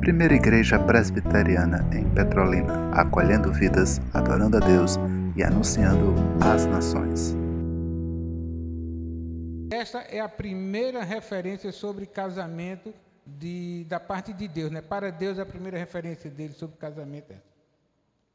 Primeira Igreja Presbiteriana em Petrolina, acolhendo vidas, adorando a Deus e anunciando às nações. Esta é a primeira referência sobre casamento de, da parte de Deus, né? Para Deus, a primeira referência dele sobre casamento é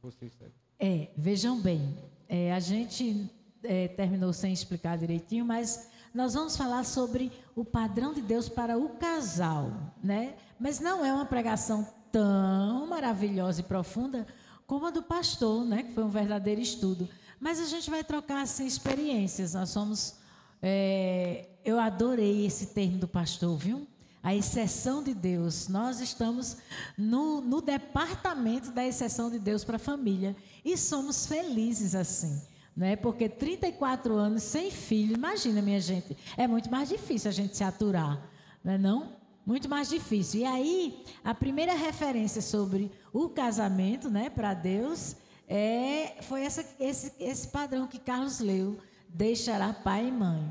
Vocês sabem. É, vejam bem, é, a gente é, terminou sem explicar direitinho, mas nós vamos falar sobre o padrão de Deus para o casal, né? Mas não é uma pregação tão maravilhosa e profunda como a do pastor, né? Que foi um verdadeiro estudo. Mas a gente vai trocar assim experiências. Nós somos, é, eu adorei esse termo do pastor, viu? A exceção de Deus. Nós estamos no, no departamento da exceção de Deus para a família e somos felizes assim né? Porque 34 anos sem filho, imagina, minha gente, é muito mais difícil a gente se aturar, não é não? Muito mais difícil. E aí, a primeira referência sobre o casamento, né, para Deus, é, foi essa, esse, esse padrão que Carlos leu, deixará pai e mãe.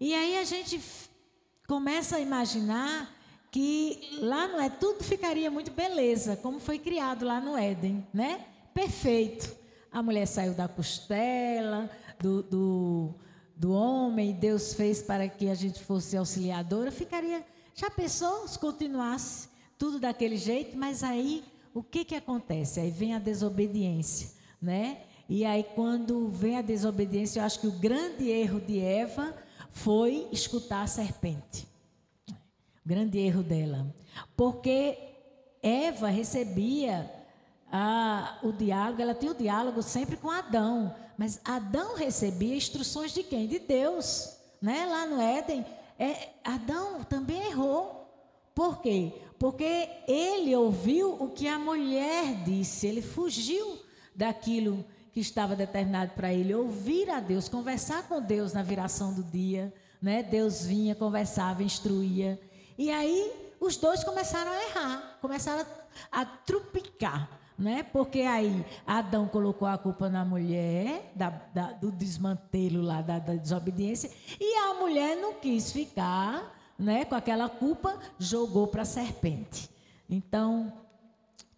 E aí a gente começa a imaginar que lá no Éden tudo ficaria muito beleza, como foi criado lá no Éden, né? Perfeito a mulher saiu da costela do, do, do homem, Deus fez para que a gente fosse auxiliadora, ficaria. Já pensou se continuasse tudo daquele jeito? Mas aí o que, que acontece? Aí vem a desobediência, né? E aí, quando vem a desobediência, eu acho que o grande erro de Eva foi escutar a serpente. O grande erro dela. Porque Eva recebia ah, o diálogo, ela tinha o diálogo sempre com Adão, mas Adão recebia instruções de quem? De Deus, né? Lá no Éden, é, Adão também errou. Por quê? Porque ele ouviu o que a mulher disse, ele fugiu daquilo que estava determinado para ele, ouvir a Deus, conversar com Deus na viração do dia, né? Deus vinha, conversava, instruía. E aí os dois começaram a errar, começaram a, a trupicar né? Porque aí Adão colocou a culpa na mulher, da, da, do desmantelo lá da, da, desobediência, e a mulher não quis ficar né, com aquela culpa, jogou para a serpente. Então,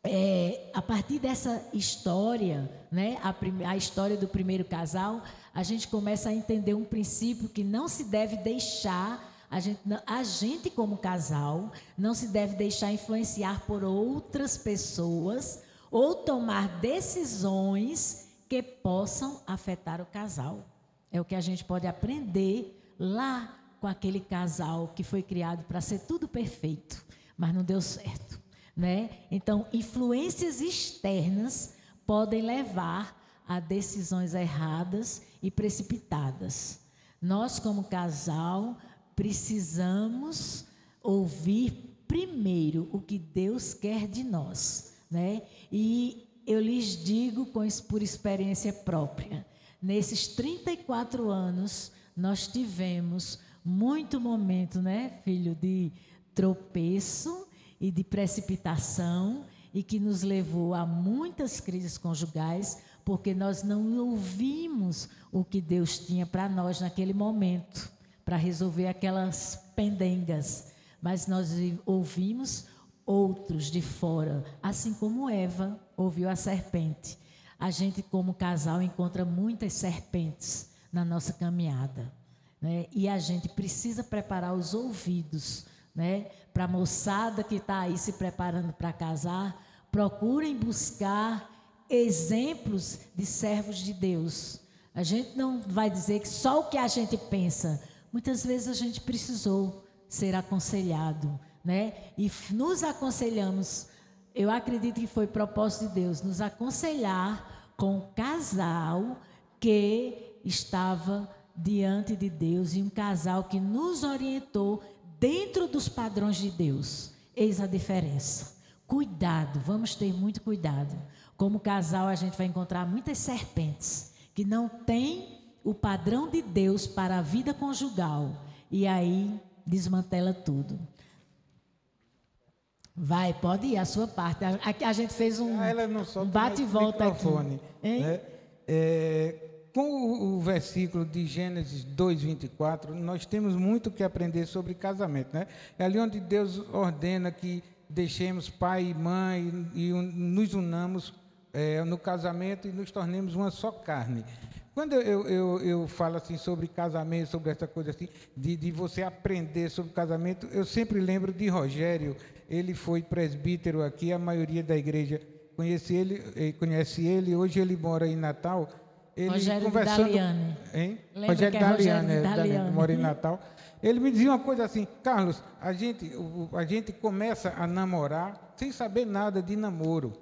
é, a partir dessa história, né, a, a história do primeiro casal, a gente começa a entender um princípio que não se deve deixar a gente, a gente, como casal, não se deve deixar influenciar por outras pessoas ou tomar decisões que possam afetar o casal. É o que a gente pode aprender lá com aquele casal que foi criado para ser tudo perfeito, mas não deu certo, né? Então, influências externas podem levar a decisões erradas e precipitadas. Nós, como casal, precisamos ouvir primeiro o que Deus quer de nós né? E eu lhes digo com, por experiência própria, nesses 34 anos nós tivemos muito momento, né, filho, de tropeço e de precipitação e que nos levou a muitas crises conjugais, porque nós não ouvimos o que Deus tinha para nós naquele momento, para resolver aquelas pendengas, mas nós ouvimos outros de fora, assim como Eva ouviu a serpente. A gente, como casal, encontra muitas serpentes na nossa caminhada. Né? E a gente precisa preparar os ouvidos né? para a moçada que está aí se preparando para casar. Procurem buscar exemplos de servos de Deus. A gente não vai dizer que só o que a gente pensa. Muitas vezes a gente precisou ser aconselhado né? E nos aconselhamos, eu acredito que foi propósito de Deus, nos aconselhar com um casal que estava diante de Deus e um casal que nos orientou dentro dos padrões de Deus. Eis a diferença. Cuidado, vamos ter muito cuidado. Como casal, a gente vai encontrar muitas serpentes que não têm o padrão de Deus para a vida conjugal. E aí desmantela tudo. Vai, pode ir, a sua parte. A, a gente fez um, ah, um bate-volta aqui. Né? É, com o, o, versículo de Gênesis 2, 24, nós temos muito que aprender sobre casamento. Né? É ali onde Deus ordena que deixemos pai e mãe e, e nos unamos é, no casamento e nos tornemos uma só carne. Quando eu, eu, eu falo assim sobre casamento, sobre essa coisa assim, de, de você aprender sobre casamento, eu sempre lembro de Rogério. Ele foi presbítero aqui, a maioria da igreja conhece ele, eh, conhece ele. Hoje ele mora em Natal ele Rogério conversando, Daliane. Hein? Rogério, é Daliane, é, Daliane, mora em Natal. Ele me dizia uma coisa assim, Carlos, a gente, a gente começa a namorar sem saber nada de namoro.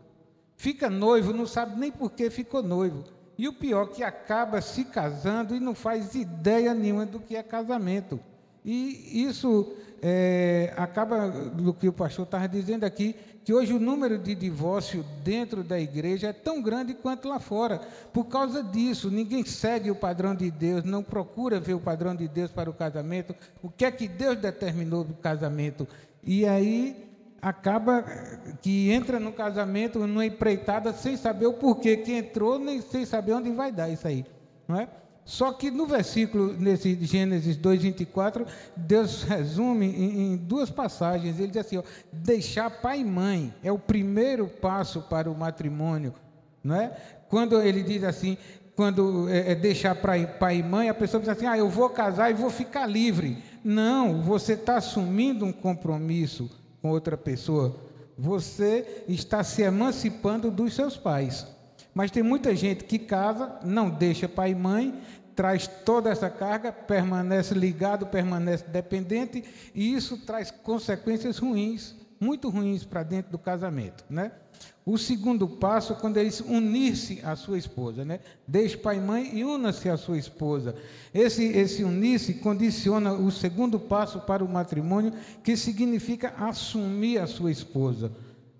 Fica noivo, não sabe nem por que ficou noivo. E o pior, que acaba se casando e não faz ideia nenhuma do que é casamento. E isso é, acaba do que o pastor estava dizendo aqui, que hoje o número de divórcio dentro da igreja é tão grande quanto lá fora. Por causa disso, ninguém segue o padrão de Deus, não procura ver o padrão de Deus para o casamento, o que é que Deus determinou para o casamento. E aí acaba que entra no casamento, numa empreitada, sem saber o porquê que entrou, nem sem saber onde vai dar isso aí. Não é? Só que no versículo, nesse Gênesis 2,24, Deus resume em, em, duas passagens. Ele diz assim: ó, deixar pai e mãe é o primeiro passo para o matrimônio. Não é? Quando ele diz assim, quando é, é deixar pai e mãe, a pessoa diz assim: ah, eu vou casar e vou ficar livre. Não, você está assumindo um compromisso com outra pessoa. Você está se emancipando dos seus pais. Mas tem muita gente que casa, não deixa pai e mãe, traz toda essa carga, permanece ligado, permanece dependente, e isso traz consequências ruins, muito ruins para dentro do casamento, né? O segundo passo é quando eles unir-se à sua esposa, né? Deixe pai e mãe e una-se à sua esposa. Esse, esse unir-se condiciona o segundo passo para o matrimônio, que significa assumir a sua esposa,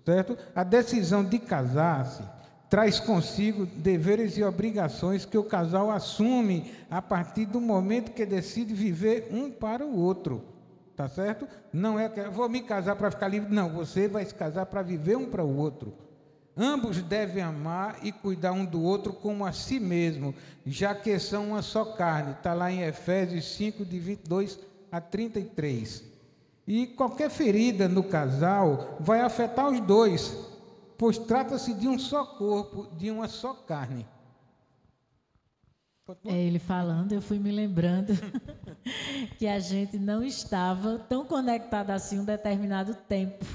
certo? A decisão de casar-se traz consigo deveres e obrigações que o casal assume a partir do momento que decide viver um para o outro. Tá certo? Não é que vou me casar para ficar livre, não, você vai se casar para viver um para o outro. Ambos devem amar e cuidar um do outro como a si mesmo, já que são uma só carne. Está lá em Efésios 5, de 22 a 33. E qualquer ferida no casal vai afetar os dois, pois trata-se de um só corpo, de uma só carne. É ele falando, eu fui me lembrando que a gente não estava tão conectado assim um determinado tempo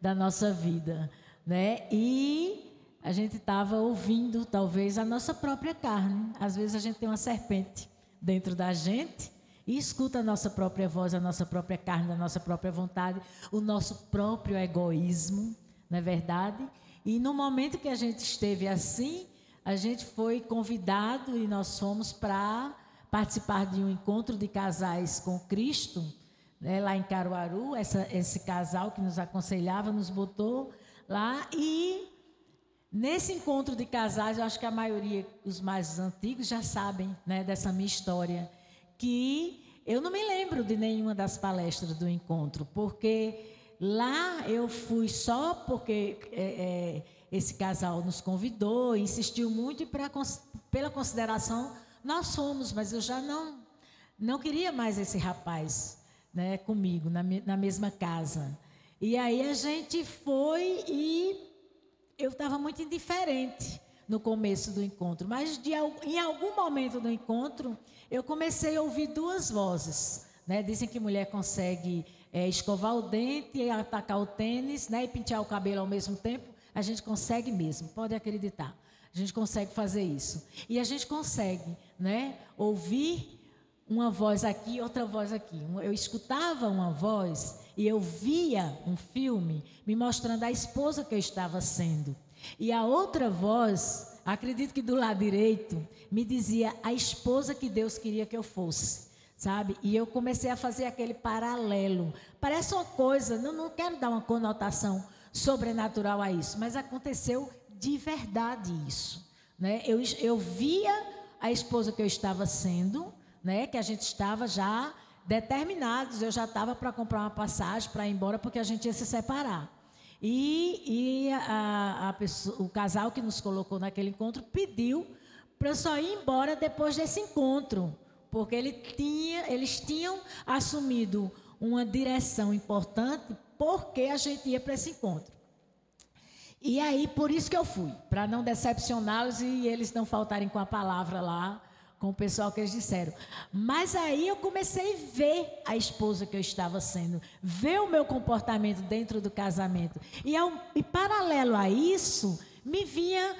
da nossa vida, né? E a gente estava ouvindo talvez a nossa própria carne. Às vezes a gente tem uma serpente dentro da gente e escuta a nossa própria voz, a nossa própria carne, a nossa própria vontade, o nosso próprio egoísmo, não é verdade? E no momento que a gente esteve assim, a gente foi convidado e nós fomos para participar de um encontro de casais com Cristo, né, lá em Caruaru. Essa, esse casal que nos aconselhava nos botou lá e nesse encontro de casais, eu acho que a maioria, os mais antigos, já sabem né, dessa minha história, que eu não me lembro de nenhuma das palestras do encontro, porque Lá eu fui só porque é, é, esse casal nos convidou, insistiu muito e pra, pela consideração nós fomos, mas eu já não não queria mais esse rapaz, né, comigo na, na mesma casa. E aí a gente foi e eu estava muito indiferente no começo do encontro, mas de, em algum momento do encontro eu comecei a ouvir duas vozes. Né? Dizem que mulher consegue é, escovar o dente, atacar o tênis né, e pentear o cabelo ao mesmo tempo, a gente consegue mesmo, pode acreditar. A gente consegue fazer isso. E a gente consegue né, ouvir uma voz aqui, outra voz aqui. Eu escutava uma voz e eu via um filme me mostrando a esposa que eu estava sendo. E a outra voz, acredito que do lado direito, me dizia a esposa que Deus queria que eu fosse sabe? E eu comecei a fazer aquele paralelo. Parece uma coisa, não, não quero dar uma conotação sobrenatural a isso, mas aconteceu de verdade isso. Né? Eu, eu via a esposa que eu estava sendo, né? que a gente estava já determinados, eu já estava para comprar uma passagem para ir embora, porque a gente ia se separar. E, e a, a pessoa, o casal que nos colocou naquele encontro pediu para só ir embora depois desse encontro, porque ele tinha, eles tinham assumido uma direção importante porque a gente ia para esse encontro. E aí, por isso que eu fui, para não decepcioná-los e eles não faltarem com a palavra lá, com o pessoal que eles disseram. Mas aí eu comecei a ver a esposa que eu estava sendo, ver o meu comportamento dentro do casamento. E, ao, e paralelo a isso, me vinha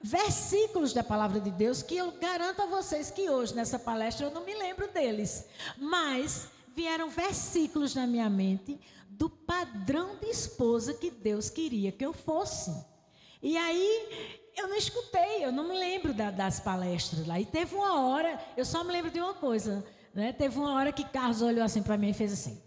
versículos da palavra de Deus que eu garanto a vocês que hoje, nessa palestra, eu não me lembro deles. Mas vieram versículos na minha mente do padrão de esposa que Deus queria que eu fosse. E aí eu não escutei, eu não me lembro da, das palestras lá. E teve uma hora, eu só me lembro de uma coisa, né? Teve uma hora que Carlos olhou assim para mim e fez assim.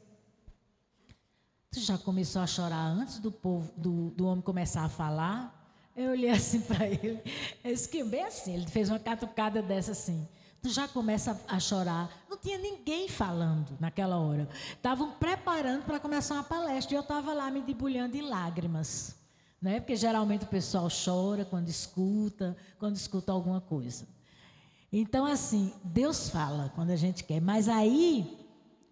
Tu já começou a chorar antes do povo, do, do homem começar a falar? Eu olhei assim para ele, eu disse bem assim, ele fez uma catucada dessa assim. Tu já começa a chorar. Não tinha ninguém falando naquela hora. Estavam preparando para começar uma palestra e eu estava lá me debulhando em lágrimas. Né? Porque geralmente o pessoal chora quando escuta, quando escuta alguma coisa. Então, assim, Deus fala quando a gente quer, mas aí,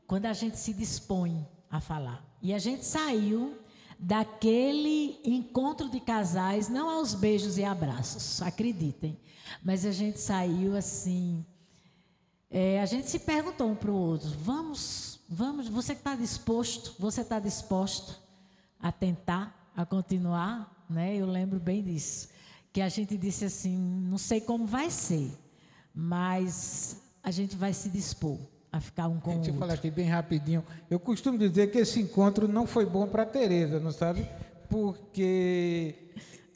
quando a gente se dispõe a falar. E a gente saiu daquele encontro de casais, não aos beijos e abraços, acreditem, mas a gente saiu assim. É, a gente se perguntou um para o outro: vamos, vamos, você está disposto, você está disposto a tentar, a continuar? Né? Eu lembro bem disso. Que a gente disse assim: não sei como vai ser, mas a gente vai se dispor a ficar um com o outro. Deixa eu falar aqui bem rapidinho. Eu costumo dizer que esse encontro não foi bom para a Tereza, não sabe? Porque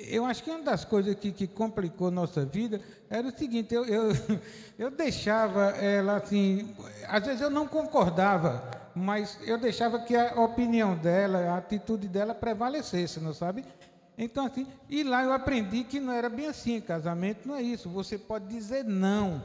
eu acho que uma das coisas que, que complicou nossa vida era o seguinte, eu, eu, eu deixava ela assim, às vezes eu não concordava, mas eu deixava que a opinião dela, a atitude dela prevalecesse, não sabe? Então, assim, e lá eu aprendi que não era bem assim, casamento não é isso, você pode dizer não.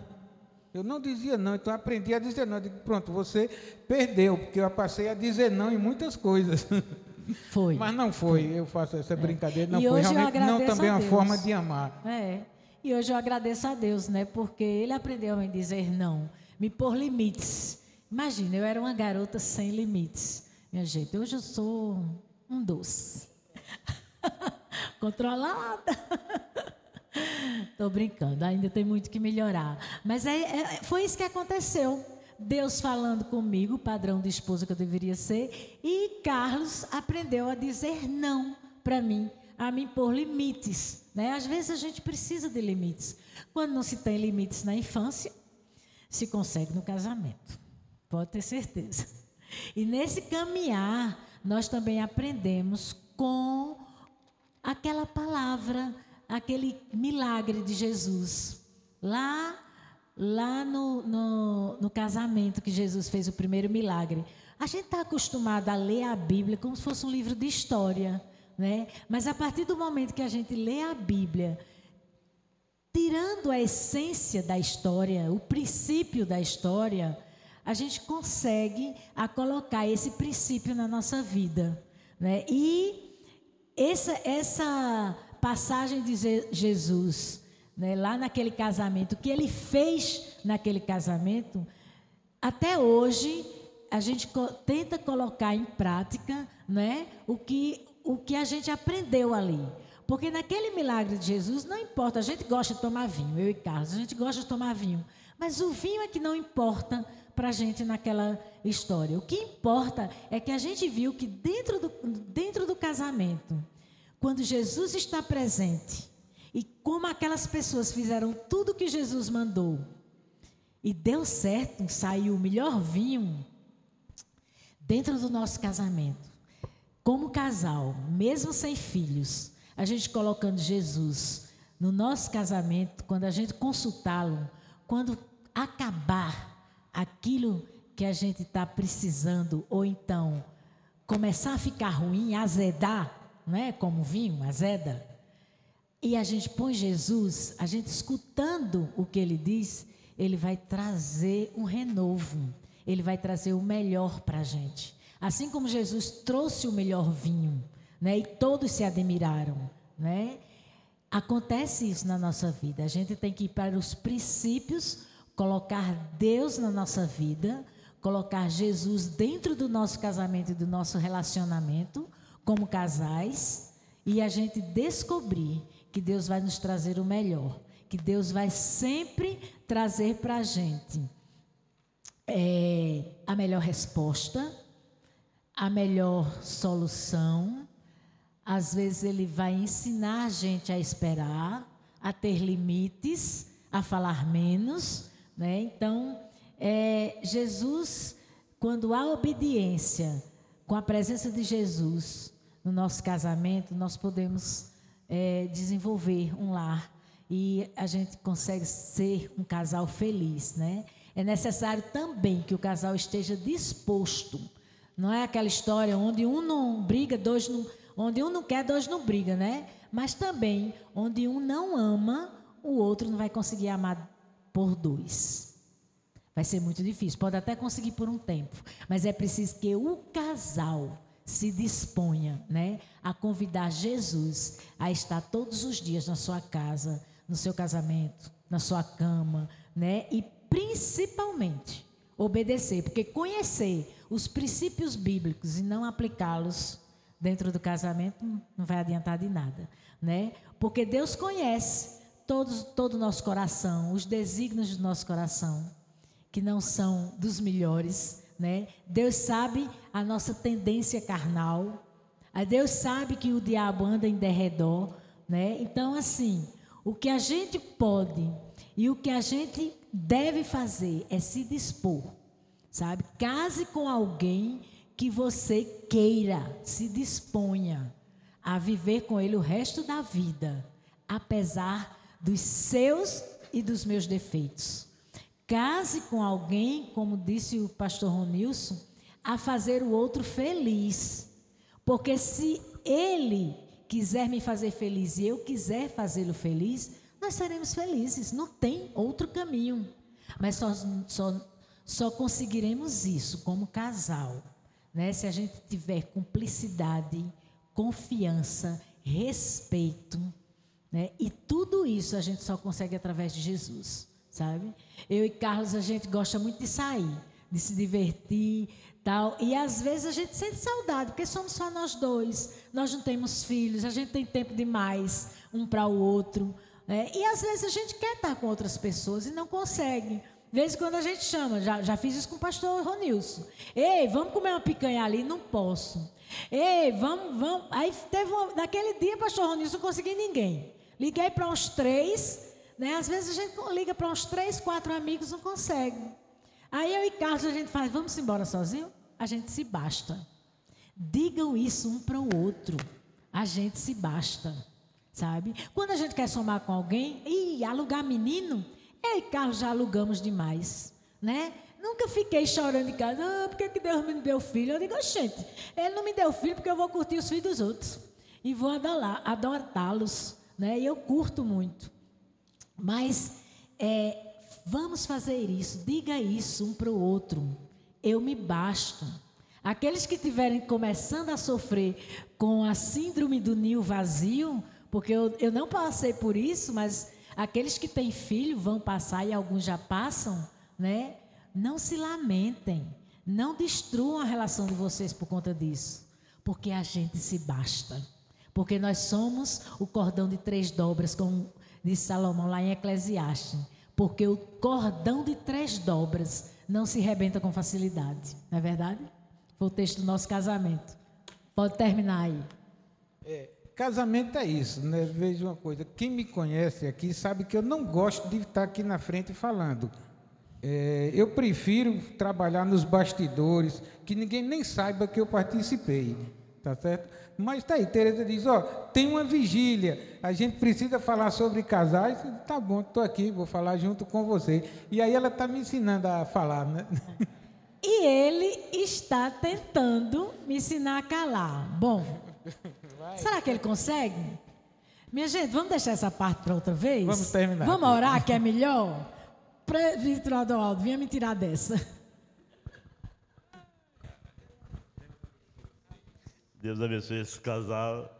Eu não dizia não, então aprendi a dizer não. Eu digo, pronto, você perdeu, porque eu passei a dizer não em muitas coisas. Foi. Mas não foi, foi. eu faço essa é. brincadeira, não e foi realmente não também uma forma de amar. É. E hoje eu agradeço a Deus, né? Porque ele aprendeu a me dizer não, me pôr limites. Imagina, eu era uma garota sem limites. Minha gente, hoje eu sou um doce. Controlada. Estou brincando, ainda tem muito que melhorar. Mas é, é, foi isso que aconteceu. Deus falando comigo, padrão de esposa que eu deveria ser, e Carlos aprendeu a dizer não para mim, a me impor limites. Né? Às vezes a gente precisa de limites. Quando não se tem limites na infância, se consegue no casamento. Pode ter certeza. E nesse caminhar, nós também aprendemos com aquela palavra aquele milagre de Jesus. Lá, lá no, no, no casamento que Jesus fez o primeiro milagre. A gente está acostumado a ler a Bíblia como se fosse um livro de história. Né? Mas a partir do momento que a gente lê a Bíblia, tirando a essência da história, o princípio da história, a gente consegue a colocar esse princípio na nossa vida. Né? E essa, essa passagem de Jesus, né, lá naquele casamento, o que ele fez naquele casamento, até hoje a gente tenta colocar em prática né, o, que, o que a gente aprendeu ali. Porque naquele milagre de Jesus, não importa, a gente gosta de tomar vinho, eu e Carlos, a gente gosta de tomar vinho. Mas o vinho é que não importa para a gente naquela história. O que importa é que a gente viu que dentro do, dentro do casamento, quando Jesus está presente e como aquelas pessoas fizeram tudo que Jesus mandou e deu certo, saiu o melhor vinho dentro do nosso casamento. Como casal, mesmo sem filhos, a gente colocando Jesus no nosso casamento, quando a gente consultá-lo, quando acabar aquilo que a gente está precisando, ou então começar a ficar ruim, azedar, não é? Como vinho, azeda. E a gente põe Jesus, a gente escutando o que ele diz, ele vai trazer um renovo, ele vai trazer o melhor para a gente. Assim como Jesus trouxe o melhor vinho, né? E todos se admiraram, né? acontece isso na nossa vida. A gente tem que ir para os princípios, colocar Deus na nossa vida, colocar Jesus dentro do nosso casamento e do nosso relacionamento como casais e a gente descobrir que Deus vai nos trazer o melhor, que Deus vai sempre trazer para a gente é, a melhor resposta, a melhor solução. Às vezes ele vai ensinar a gente a esperar, a ter limites, a falar menos, né? Então, é, Jesus, quando há obediência, com a presença de Jesus no nosso casamento, nós podemos é, desenvolver um lar e a gente consegue ser um casal feliz, né? É necessário também que o casal esteja disposto. Não é aquela história onde um não briga, dois não, onde um não quer, dois não briga, né? Mas também onde um não ama, o outro não vai conseguir amar por dois. Vai ser muito difícil. Pode até conseguir por um tempo, mas é preciso que o casal se disponha, né, a convidar Jesus a estar todos os dias na sua casa, no seu casamento, na sua cama, né, e principalmente obedecer, porque conhecer os princípios bíblicos e não aplicá-los dentro do casamento não vai adiantar de nada, né? Porque Deus conhece todos, todo o nosso coração, os desígnios do nosso coração que não são dos melhores, né? Deus sabe a nossa tendência carnal. Deus sabe que o diabo anda em derredor, né? Então assim, o que a gente pode e o que a gente deve fazer é se dispor, sabe? Case com alguém que você queira, se disponha a viver com ele o resto da vida, apesar dos seus e dos meus defeitos. Case com alguém, como disse o pastor Ronilson, a fazer o outro feliz. Porque se ele quiser me fazer feliz e eu quiser fazê-lo feliz, nós seremos felizes. Não tem outro caminho. Mas só, só, só conseguiremos isso como casal, né? se a gente tiver cumplicidade, confiança, respeito. Né? E tudo isso a gente só consegue através de Jesus sabe? Eu e Carlos, a gente gosta muito de sair, de se divertir, tal. E às vezes a gente sente saudade, porque somos só nós dois. Nós não temos filhos, a gente tem tempo demais um para o outro. Né? E às vezes a gente quer estar com outras pessoas e não consegue. De vez em quando a gente chama, já, já fiz isso com o pastor Ronilson. Ei, vamos comer uma picanha ali? Não posso. Ei, vamos, vamos. Aí teve uma, naquele dia, pastor Ronilson, não consegui ninguém. Liguei para uns três, né? Às vezes a gente liga para uns três, quatro amigos, não consegue. Aí eu e Carlos a gente faz, vamos embora sozinho? A gente se basta. Digam isso um para o outro. A gente se basta, sabe? Quando a gente quer somar com alguém, e alugar menino, eu e Carlos já alugamos demais, né? Nunca fiquei chorando em casa, ah, por que, Deus me deu filho? Eu digo, gente, ele não me deu filho porque eu vou curtir os filhos dos outros. E vou adorá-los, né? E eu curto muito. Mas é, vamos fazer isso, diga isso um para o outro. Eu me basto. Aqueles que estiverem começando a sofrer com a síndrome do ninho vazio, porque eu, eu não passei por isso, mas aqueles que têm filho vão passar e alguns já passam, né? Não se lamentem, não destruam a relação de vocês por conta disso, porque a gente se basta. Porque nós somos o cordão de três dobras, como de Salomão lá em Eclesiastes. Porque o cordão de três dobras não se rebenta com facilidade. Não é verdade? Foi o texto do nosso casamento. Pode terminar aí. É, casamento é isso, né? Veja uma coisa. Quem me conhece aqui sabe que eu não gosto de estar aqui na frente falando. É, eu prefiro trabalhar nos bastidores, que ninguém nem saiba que eu participei. Tá certo? Mas tá aí, Tereza diz, ó, tem uma vigília, a gente precisa falar sobre casais, tá bom, estou aqui, vou falar junto com você. E aí ela está me ensinando a falar, né? E ele está tentando me ensinar a calar. Bom, Vai. será que ele consegue? Minha gente, vamos deixar essa parte para outra vez? Vamos terminar. Vamos orar, que é melhor? Presbítero Adolfo, venha me tirar dessa. Deus abençoe esse casal.